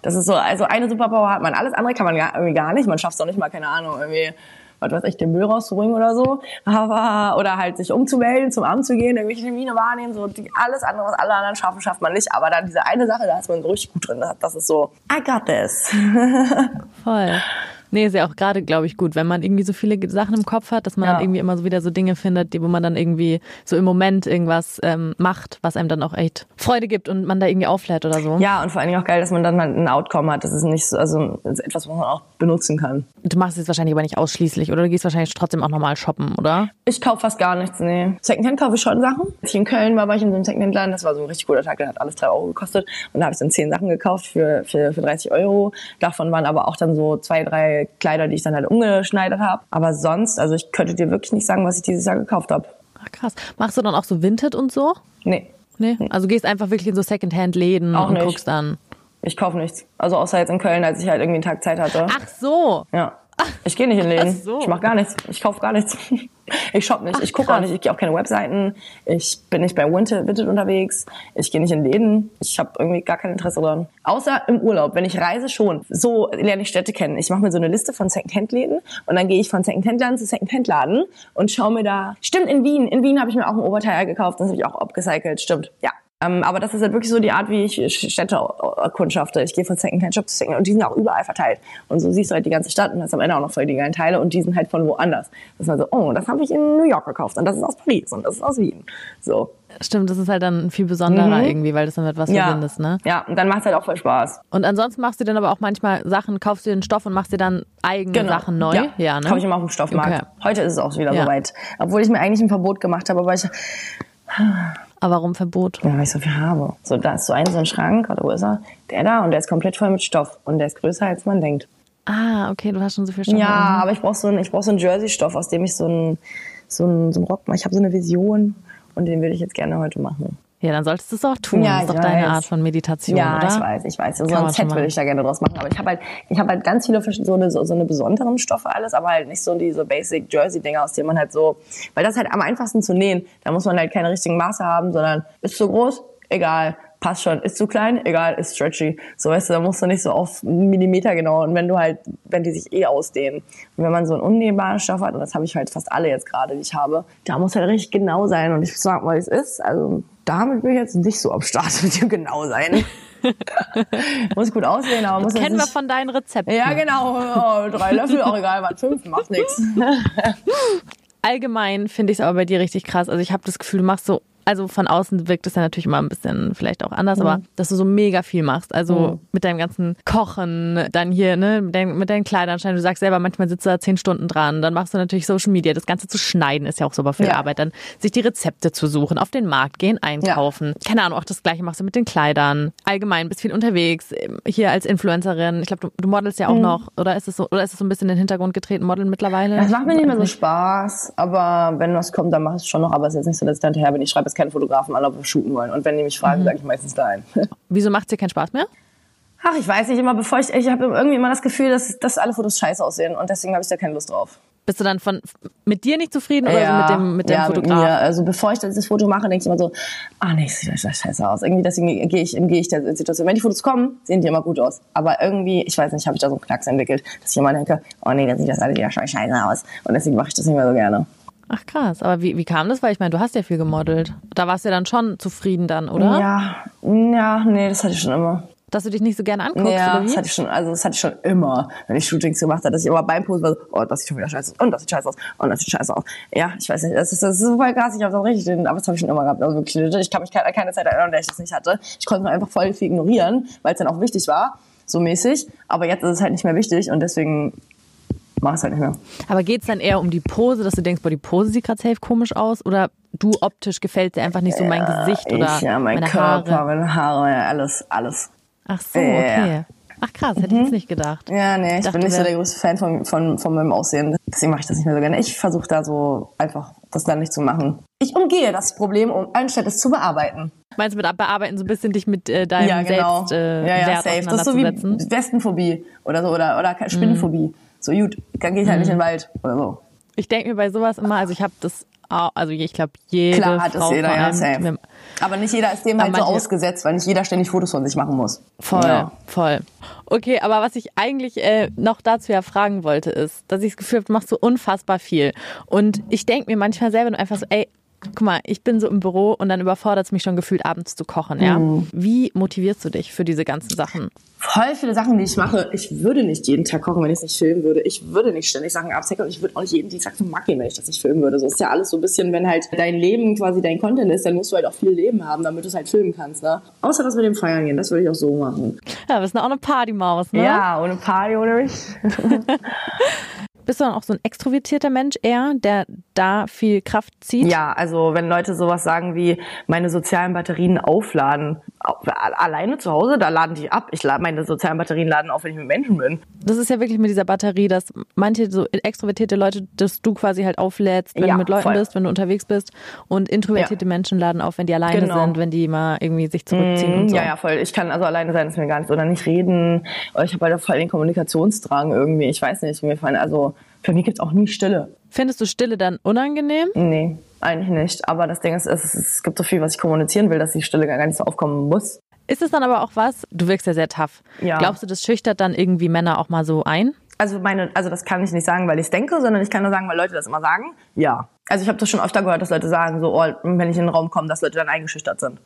Das ist so, also eine Superpower hat man, alles andere kann man gar, irgendwie gar nicht. Man schafft es auch nicht mal, keine Ahnung, irgendwie, was weiß ich, den Müll rauszubringen oder so. Aber, oder halt sich umzumelden, zum Amt zu gehen, irgendwelche Termine wahrnehmen, so die, alles andere, was alle anderen schaffen, schafft man nicht. Aber dann diese eine Sache, da ist man so richtig gut drin. Das ist so, I got this. Voll. Nee, ist ja auch gerade, glaube ich, gut, wenn man irgendwie so viele Sachen im Kopf hat, dass man Ja. dann irgendwie immer so wieder so Dinge findet, die, wo man dann irgendwie so im Moment irgendwas ähm, macht, was einem dann auch echt Freude gibt und man da irgendwie auflädt oder so. Ja, und vor allen Dingen auch geil, dass man dann mal ein Outcome hat. Das ist nicht so, also, etwas, was man auch benutzen kann. Du machst es wahrscheinlich aber nicht ausschließlich oder du gehst wahrscheinlich trotzdem auch normal shoppen, oder? Ich kaufe fast gar nichts, nee. Secondhand kaufe ich schon Sachen. Als ich in Köln war, war ich in so einem Secondhand-Laden. Das war so ein richtig guter Tag, der hat alles drei Euro gekostet. Und da habe ich dann zehn Sachen gekauft für, für, für 30 Euro. Davon waren aber auch dann so zwei, drei Kleider, die ich dann halt umgeschneidert habe. Aber sonst, also ich könnte dir wirklich nicht sagen, was ich dieses Jahr gekauft habe. Ach, krass. Machst du dann auch so Vinted und so? Nee, Nee. Also gehst einfach wirklich in so Secondhand-Läden und nicht. guckst dann. ich kaufe nichts. Also außer jetzt in Köln, als ich halt irgendwie einen Tag Zeit hatte. Ach so. Ja. Ich gehe nicht in Läden. So. Ich mache gar nichts. Ich kaufe gar nichts. Ich shoppe nicht. Ach, ich gucke auch nicht. Ich gehe auf keine Webseiten. Ich bin nicht bei Vinted, Vinted unterwegs. Ich gehe nicht in Läden. Ich habe irgendwie gar kein Interesse dran. Außer im Urlaub. Wenn ich reise, schon. So lerne ich Städte kennen. Ich mache mir so eine Liste von Secondhand-Läden und dann gehe ich von Secondhand-Laden zu Secondhand-Laden und schaue mir da... Stimmt, in Wien. In Wien habe ich mir auch ein Oberteil gekauft. Das habe ich auch upgecycelt. Stimmt, ja. Ähm, aber das ist halt wirklich so die Art, wie ich Städte erkundschafte. Ich gehe von Secondhand Shop zu Secondhand und die sind auch überall verteilt. Und so siehst du halt die ganze Stadt und hast am Ende auch noch voll die geilen Teile und die sind halt von woanders. Das ist halt so, oh, das habe ich in New York gekauft und das ist aus Paris und das ist aus Wien. So. Stimmt, das ist halt dann viel besonderer irgendwie, weil das dann mit was Mhm. Ja. verbindest, ne? Ja, und dann macht halt auch voll Spaß. Und ansonsten machst du dann aber auch manchmal Sachen, kaufst du den Stoff und machst dir dann eigene Sachen neu. Genau. Ja, ne? Kaufe ich immer auf dem Stoffmarkt. Okay. Heute ist es auch wieder Ja. soweit. Obwohl ich mir eigentlich ein Verbot gemacht habe, aber ich, Aber warum Verbot? ja, weil ich so viel habe. So, da ist so ein, so ein Schrank, warte, wo ist er? Der da und der ist komplett voll mit Stoff und der ist größer, als man denkt. Ah, okay, du hast schon so viel Stoff. Ja, aber ich brauche so einen, ich brauch so einen Jersey-Stoff, aus dem ich so einen, so einen, so einen Rock mache. Ich habe so eine Vision und den würde ich jetzt gerne heute machen. Ja, dann solltest du es auch tun. Ja, das ist doch deine weiß. Art von Meditation, Ja, oder? ich weiß, ich weiß. So ein Set würde ich da gerne draus machen. Aber ich habe halt, ich habe halt ganz viele verschiedene, so eine, so, so eine besonderen Stoffe alles, aber halt nicht so diese Basic Jersey-Dinger, aus denen man halt so, weil das ist halt am einfachsten zu nähen. Da muss man halt keine richtigen Maße haben, sondern ist zu groß, egal. Passt schon. Ist zu klein? Egal, ist stretchy. So, weißt du, da musst du nicht so auf Millimeter genau. Und wenn du halt, wenn die sich eh ausdehnen. Und wenn man so einen unnähbaren Stoff hat, und das habe ich halt fast alle jetzt gerade, die ich habe, da muss halt richtig genau sein. Und ich sag mal, wie es ist. Also, damit bin ich jetzt nicht so am Start mit dem genau sein. muss gut aussehen, aber muss jetzt Kennen wir von deinen Rezepten. ja, genau. Oh, drei Löffel, auch egal, was fünf, macht nichts. Allgemein finde ich es aber bei dir richtig krass. Also ich habe das Gefühl, du machst so also von außen wirkt es ja natürlich immer ein bisschen vielleicht auch anders, mhm. aber dass du so mega viel machst. Also mhm. mit deinem ganzen Kochen, dann hier, ne, mit, dein, mit deinen Kleidern, du sagst selber, manchmal sitzt du da zehn Stunden dran, dann machst du natürlich Social Media, das Ganze zu schneiden ist ja auch super viel ja. Arbeit, dann sich die Rezepte zu suchen, auf den Markt gehen, einkaufen. Ja. Keine Ahnung, auch das gleiche machst du mit den Kleidern. Allgemein bist viel unterwegs, hier als Influencerin. Ich glaube, du, du, modelst ja auch mhm. noch, oder ist es so, oder ist es so ein bisschen in den Hintergrund getreten, Modeln mittlerweile? Das macht mir nicht mehr so Spaß, aber wenn was kommt, dann mach ich es schon noch, aber es ist jetzt nicht so, dass ich hinterher bin. Ich schreibe jetzt keinen Fotografen an, ob wir shooten wollen. Und wenn die mich fragen, mhm. sage ich meistens nein. Wieso macht es dir keinen Spaß mehr? Ach, ich weiß nicht, immer bevor ich, ich habe irgendwie immer das Gefühl, dass, dass alle Fotos scheiße aussehen und deswegen habe ich da keine Lust drauf. Bist du dann von mit dir nicht zufrieden oder ja, so mit dem mit dem ja, Fotograf? Mit Also bevor ich das Foto mache, denke ich immer so, ah nee, sieht scheiße aus. Irgendwie deswegen gehe ich gehe ich der Situation. Wenn die Fotos kommen, sehen die immer gut aus. Aber irgendwie, ich weiß nicht, habe ich da so einen Knacks entwickelt, dass ich immer denke, oh nee, dann sieht das alles wieder scheiße aus. Und deswegen mache ich das nicht mehr so gerne. Ach krass, aber wie, wie kam das? Weil ich meine, du hast ja viel gemodelt. Da warst du ja dann schon zufrieden dann, oder? Ja, ja, nee, das hatte ich schon immer. Dass du dich nicht so gerne anguckst, ja, das hatte ich schon, also das hatte ich schon immer, wenn ich Shootings gemacht habe, dass ich immer beim Posen war so, oh, das sieht schon wieder scheiße aus, und das sieht scheiße aus, und das sieht scheiße aus. Ja, ich weiß nicht, das ist, das ist voll krass, ich habe das richtig, aber das habe ich schon immer gehabt, also wirklich, ich kann mich keine, keine Zeit erinnern, in der ich das nicht hatte. Ich konnte nur einfach voll viel ignorieren, weil es dann auch wichtig war, so mäßig, aber jetzt ist es halt nicht mehr wichtig und deswegen mach es halt nicht mehr. Aber geht es dann eher um die Pose, dass du denkst, boah, die Pose sieht gerade safe komisch aus? Oder du optisch gefällt dir einfach nicht so mein Gesicht oder ich, ja, mein meine Körper, Haare? meine Haare, ja, alles, alles. Ach so, okay. Ach krass, hätte ich jetzt nicht gedacht. Ja, nee, ich, ich bin nicht so der größte Fan von, von, von meinem Aussehen. Deswegen mache ich das nicht mehr so gerne. Ich versuche da so einfach das dann nicht zu machen. Ich umgehe das Problem, um anstatt es zu bearbeiten. Meinst du mit bearbeiten so ein bisschen dich mit äh, deinem ja, genau. Selbst äh, ja, ja, Wert safe. Das ist so wie Westenphobie oder so oder, oder Spinnenphobie. Mhm. So gut, dann gehe ich halt mhm. nicht in den Wald oder so. Ich denke mir bei sowas immer, also ich habe das also ich glaube, jede Klar hat Frau es jeder, ja, safe. Aber nicht jeder ist dem halt so ausgesetzt, weil nicht jeder ständig Fotos von sich machen muss. Voll, ja. voll. Okay, aber was ich eigentlich äh, noch dazu ja fragen wollte, ist, dass ich das Gefühl habe, du machst so unfassbar viel. Und ich denke mir manchmal selber nur einfach so, ey, guck mal, ich bin so im Büro und dann überfordert es mich schon gefühlt, abends zu kochen. Ja? Mhm. Wie motivierst du dich für diese ganzen Sachen? Voll viele Sachen, die ich mache. Ich würde nicht jeden Tag kochen, wenn ich es nicht filmen würde. Ich würde nicht ständig Sachen abzecken und ich würde auch nicht jeden Tag zum gehen, wenn ich das nicht filmen würde. So ist ja alles so ein bisschen, wenn halt dein Leben quasi dein Content ist, dann musst du halt auch viel Leben haben, damit du es halt filmen kannst. Ne? Außer das mit dem Feiern gehen, das würde ich auch so machen. Ja, du bist auch eine Partymaus, ne? Ja, ohne Party, ohne mich. Bist du dann auch so ein extrovertierter Mensch eher, der da viel Kraft zieht? Ja, also wenn Leute sowas sagen wie meine sozialen Batterien aufladen, alleine zu Hause, da laden die ab. Ich lade meine sozialen Batterien laden auf, wenn ich mit Menschen bin. Das ist ja wirklich mit dieser Batterie, dass manche so extrovertierte Leute, dass du quasi halt auflädst, wenn ja, du mit Leuten voll. bist, wenn du unterwegs bist und introvertierte ja. Menschen laden auf, wenn die alleine genau. sind, wenn die mal irgendwie sich zurückziehen mm, und so. Ja, ja, voll. Ich kann also alleine sein, ist mir gar nicht oder nicht reden. Ich habe halt voll den Kommunikationsdrang irgendwie. Ich weiß nicht, mir fallen also für mich gibt es auch nie Stille. Findest du Stille dann unangenehm? Nee, eigentlich nicht. Aber das Ding ist, es, es gibt so viel, was ich kommunizieren will, dass die Stille gar nicht so aufkommen muss. Ist es dann aber auch was? Du wirkst ja sehr tough. Ja. Glaubst du, das schüchtert dann irgendwie Männer auch mal so ein? Also meine, also das kann ich nicht sagen, weil ich denke, sondern ich kann nur sagen, weil Leute das immer sagen. Ja. Also ich habe das schon öfter gehört, dass Leute sagen, so, oh, wenn ich in den Raum komme, dass Leute dann eingeschüchtert sind.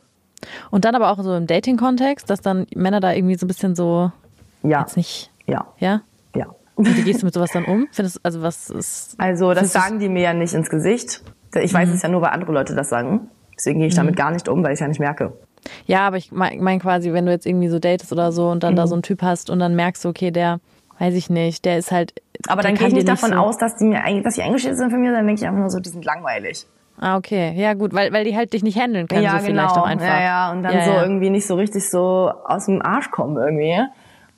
Und dann aber auch so im Dating-Kontext, dass dann Männer da irgendwie so ein bisschen so ja. jetzt nicht. Ja. Ja? Ja. Und wie gehst du mit sowas dann um? Findest also was ist Also das sagen die mir ja nicht ins Gesicht. Ich weiß mhm. es ja nur, weil andere Leute das sagen. Deswegen gehe ich damit mhm. gar nicht um, weil ich ja nicht merke. Ja, aber ich meine mein quasi, wenn du jetzt irgendwie so datest oder so und dann mhm. da so einen Typ hast und dann merkst du, okay, der, weiß ich nicht, der ist halt. Aber dann gehe ich nicht davon so aus, dass die mir eigentlich, dass die eingestellt sind für mich, dann denke ich einfach nur so, die sind langweilig. Ah, okay. Ja, gut, weil, weil die halt dich nicht handeln können, ja, so genau. vielleicht auch einfach. Ja, ja, und dann ja, so ja. irgendwie nicht so richtig so aus dem Arsch kommen irgendwie.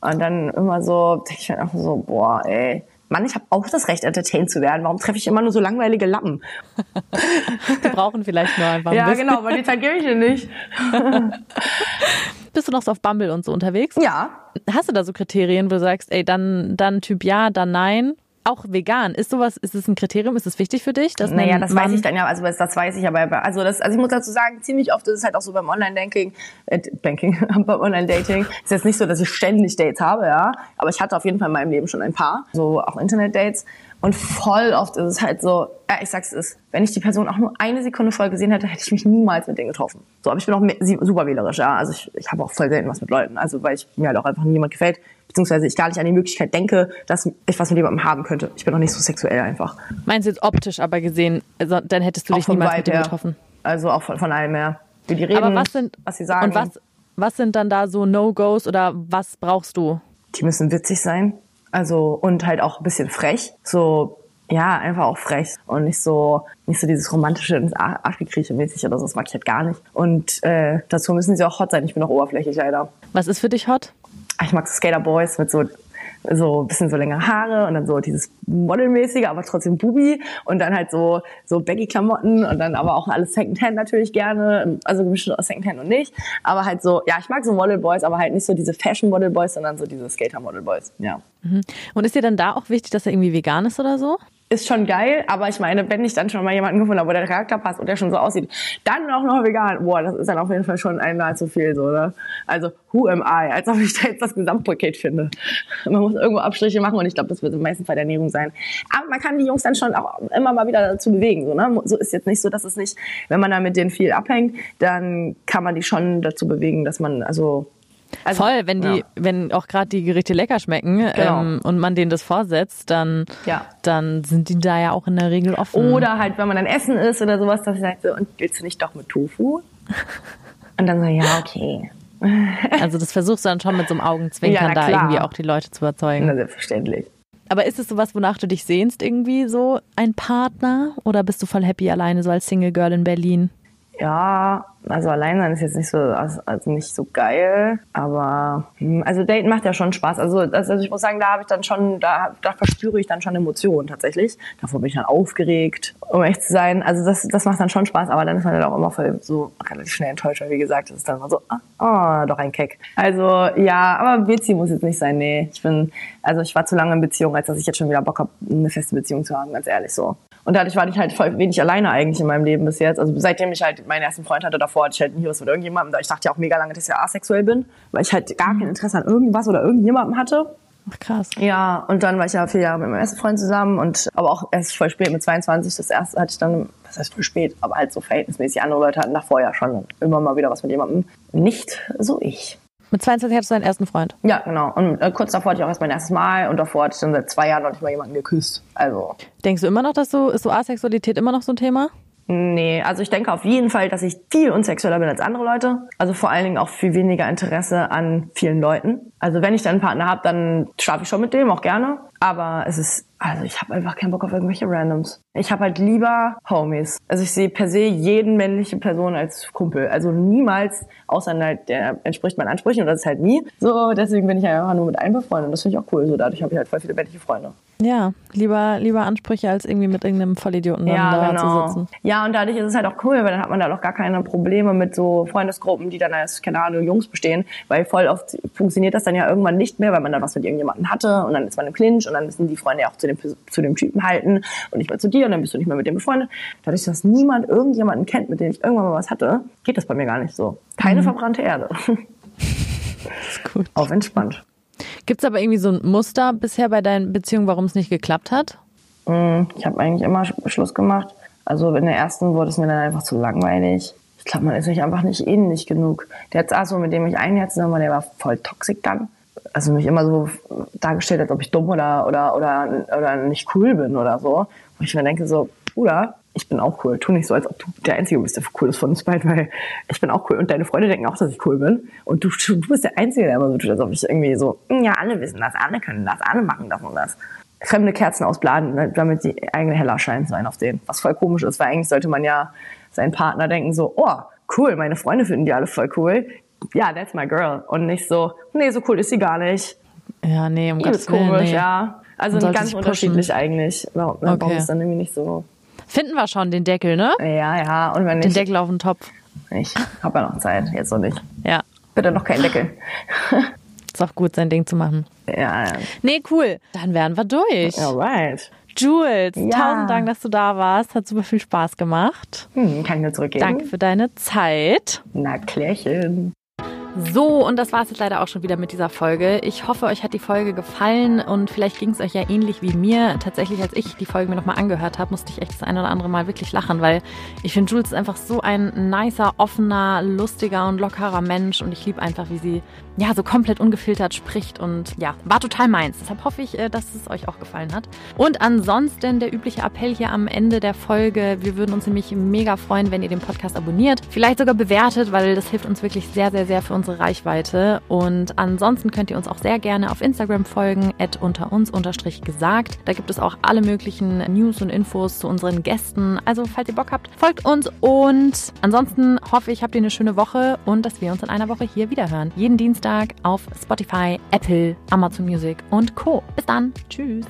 Und dann immer so, denke ich mir einfach so, boah, ey, Mann, ich habe auch das Recht, entertained zu werden. Warum treffe ich immer nur so langweilige Lappen? die brauchen vielleicht nur einfach ein Ja, bisschen. genau, aber die Zeit gebe ich dir nicht. Bist du noch so auf Bumble und so unterwegs? Ja. Hast du da so Kriterien, wo du sagst, ey, dann, dann Typ ja, dann nein? Auch vegan. Ist sowas, ist es ein Kriterium? Ist es wichtig für dich? Dass naja, das weiß ich dann ja, also das weiß ich aber, also das, also ich muss dazu sagen, ziemlich oft ist es halt auch so beim Online-Banking, äh, Banking, beim Online-Dating. Ist jetzt nicht so, dass ich ständig Dates habe, ja, aber ich hatte auf jeden Fall in meinem Leben schon ein paar, so auch Internet-Dates. Und voll oft ist es halt so, ja, ich sag's es, wenn ich die Person auch nur eine Sekunde voll gesehen hätte, hätte ich mich niemals mit denen getroffen. So, aber ich bin auch super wählerisch, ja. Also ich, ich habe auch voll selten was mit Leuten, also weil ich mir halt auch einfach niemand gefällt, beziehungsweise ich gar nicht an die Möglichkeit denke, dass ich was mit jemandem haben könnte. Ich bin auch nicht so sexuell einfach. Meinst du jetzt optisch aber gesehen, also, dann hättest du dich niemals Vibe, mit ja. getroffen? Also auch von, von allem her. Wie die reden, Aber was sind, was sie sagen. Und was, was sind dann da so No-Gos oder was brauchst du? die müssen witzig sein. Also, und halt auch ein bisschen frech. So, ja, einfach auch frech. Und nicht so, nicht so dieses romantische ins Ar- Arschgekrieche mäßig oder so. Das mag ich halt gar nicht. Und äh, dazu müssen sie auch hot sein. Ich bin auch oberflächlich leider. Was ist für dich hot? Ich mag so Skater Boys mit so so ein bisschen so längere Haare und dann so dieses Modelmäßige, aber trotzdem Bubi und dann halt so so Baggy Klamotten und dann aber auch alles Secondhand natürlich gerne, also gemischt aus Secondhand und nicht, aber halt so, ja, ich mag so Model Boys, aber halt nicht so diese Fashion Model Boys, sondern so diese Skater Model Boys, ja. Und ist dir dann da auch wichtig, dass er irgendwie vegan ist oder so? Ist schon geil, aber ich meine, wenn ich dann schon mal jemanden gefunden habe, wo der Charakter passt und der schon so aussieht, dann auch noch vegan, boah, das ist dann auf jeden Fall schon einmal zu viel, so, ne? Also, who am I? Als ob ich da jetzt das Gesamtpaket finde. Man muss irgendwo Abstriche machen und ich glaube, das wird im meisten Fall Ernährung sein. Aber man kann die Jungs dann schon auch immer mal wieder dazu bewegen, so, ne? So ist jetzt nicht so, dass es nicht, wenn man da mit denen viel abhängt, dann kann man die schon dazu bewegen, dass man, also, also Voll, wenn die, ja. wenn auch gerade die Gerichte lecker schmecken Genau. ähm, und man denen das vorsetzt, dann, Ja. dann sind die da ja auch in der Regel offen. Oder halt, wenn man dann essen ist oder sowas, dass ich sage, so, und willst du nicht doch mit Tofu? Und dann so, ja, okay. Also das versuchst du dann schon mit so einem Augenzwinkern Ja, da irgendwie auch die Leute zu überzeugen. Na, selbstverständlich. Aber ist es sowas, wonach du dich sehnst irgendwie so ein Partner? Oder bist du voll happy alleine so als Single Girl in Berlin? Ja, also allein sein ist jetzt nicht so, also also nicht so geil, aber hm, also Daten macht ja schon Spaß. Also, also ich muss sagen, da habe ich dann schon, da, da verspüre ich dann schon Emotionen tatsächlich. Davor bin ich dann aufgeregt, um echt zu sein. Also das, das macht dann schon Spaß, aber dann ist man dann auch immer voll so relativ schnell enttäuscht, weil wie gesagt, das ist dann mal so, ah, ah, doch ein Keck. Also ja, aber Beziehung muss jetzt nicht sein, nee. Ich bin, also ich war zu lange in Beziehung, als dass ich jetzt schon wieder Bock habe, eine feste Beziehung zu haben, ganz ehrlich so. Und dadurch war ich halt voll wenig alleine eigentlich in meinem Leben bis jetzt. Also seitdem ich halt meinen ersten Freund hatte, davor hatte ich halt nie was mit irgendjemandem. Da Ich dachte ja auch mega lange, dass ich ja asexuell bin, weil ich halt gar kein Interesse an irgendwas oder irgendjemandem hatte. Ach krass. Ja, und dann war ich ja vier Jahre mit meinem ersten Freund zusammen und aber auch erst voll spät mit 22. Das erste hatte ich dann, was heißt voll spät, aber halt so verhältnismäßig. Andere Leute hatten davor ja schon immer mal wieder was mit jemandem. Nicht so ich. Mit 22 hattest du deinen ersten Freund. Ja, genau. Und äh, kurz davor hatte ich auch erst mein erstes Mal und davor hatte ich dann seit zwei Jahren noch nicht mal jemanden geküsst. Also Denkst du immer noch, dass du, ist so Asexualität immer noch so ein Thema? Nee, also ich denke auf jeden Fall, dass ich viel unsexueller bin als andere Leute. Also vor allen Dingen auch viel weniger Interesse an vielen Leuten. Also wenn ich dann einen Partner habe, dann schlafe ich schon mit dem, auch gerne. Aber es ist, also ich habe einfach keinen Bock auf irgendwelche Randoms. Ich habe halt lieber Homies. Also ich sehe per se jeden männliche Person als Kumpel. Also niemals, außer halt, der entspricht meinen Ansprüchen und das ist halt nie. So, deswegen bin ich einfach nur mit einem befreundet. Und das finde ich auch cool. So dadurch habe ich halt voll viele männliche Freunde. Ja, lieber, lieber Ansprüche als irgendwie mit irgendeinem Vollidioten dann da zu sitzen. Ja, und dadurch ist es halt auch cool, weil dann hat man da auch gar keine Probleme mit so Freundesgruppen, die dann als, keine Ahnung, Jungs bestehen, weil voll oft funktioniert das dann ja irgendwann nicht mehr, weil man dann was mit irgendjemandem hatte und dann ist man im Clinch und dann müssen die Freunde ja auch zu dem, zu dem Typen halten und nicht mehr zu dir und dann bist du nicht mehr mit dem befreundet. Dadurch, dass niemand irgendjemanden kennt, mit dem ich irgendwann mal was hatte, geht das bei mir gar nicht so. Keine verbrannte Erde. ist gut. Auf entspannt. Gibt es aber irgendwie so ein Muster bisher bei deinen Beziehungen, warum es nicht geklappt hat? Mm, Ich habe eigentlich immer Sch- Schluss gemacht. Also in der ersten wurde es mir dann einfach zu langweilig. Ich glaube, man ist sich einfach nicht ähnlich genug. Der jetzt so, mit dem ich ein Jahr war, der war voll toxisch dann. Also mich immer so dargestellt, als ob ich dumm oder, oder, oder, oder nicht cool bin oder so. Wo ich mir denke so, Bruder, ich bin auch cool. Tu nicht so, als ob du der Einzige bist, der cool ist von uns beiden, weil ich bin auch cool. Und deine Freunde denken auch, dass ich cool bin. Und du, du bist der Einzige, der immer so tut, als ob ich irgendwie so, "Hm, ja, alle wissen das, alle können das, alle machen das und das fremde Kerzen ausbladen, ne, damit die eigene heller scheinen sein auf denen. Was voll komisch ist, weil eigentlich sollte man ja seinen Partner denken so, oh, cool, meine Freunde finden die alle voll cool. Ja, that's my girl. Und nicht so, nee, so cool ist sie gar nicht. Ja, nee, um Gottes Willen. komisch, nee. ja. Also ganz unterschiedlich eigentlich. Warum, warum Okay. ist dann irgendwie nicht so? Finden wir schon den Deckel, ne? Ja, ja. Und wenn Den nicht, Deckel auf den Topf. ich habe ja noch Zeit, jetzt noch nicht. Ja, Bitte noch kein Deckel. ist auch gut, sein Ding zu machen. ja, ja. Nee, cool. Dann wären wir durch. Alright. Jules, Ja. tausend Dank, dass du da warst. Hat super viel Spaß gemacht. Hm, kann ich nur zurückgeben? Danke für deine Zeit. Na, Klärchen. So, und das war es jetzt leider auch schon wieder mit dieser Folge. Ich hoffe, euch hat die Folge gefallen und vielleicht ging es euch ja ähnlich wie mir. Tatsächlich, als ich die Folge mir nochmal angehört habe, musste ich echt das ein oder andere Mal wirklich lachen, weil ich finde, Jules ist einfach so ein nicer, offener, lustiger und lockerer Mensch und ich liebe einfach, wie sie ja so komplett ungefiltert spricht und ja, war total meins. Deshalb hoffe ich, äh, dass es euch auch gefallen hat. Und ansonsten der übliche Appell hier am Ende der Folge. Wir würden uns nämlich mega freuen, wenn ihr den Podcast abonniert, vielleicht sogar bewertet, weil das hilft uns wirklich sehr, sehr, sehr für unsere Reichweite. Und ansonsten könnt ihr uns auch sehr gerne auf Instagram folgen, at unter uns unterstrich gesagt. Da gibt es auch alle möglichen News und Infos zu unseren Gästen. Also, falls ihr Bock habt, folgt uns und ansonsten hoffe ich, habt ihr eine schöne Woche und dass wir uns in einer Woche hier wieder hören. Jeden Dienstag auf Spotify, Apple, Amazon Music und Co. Bis dann. Tschüss.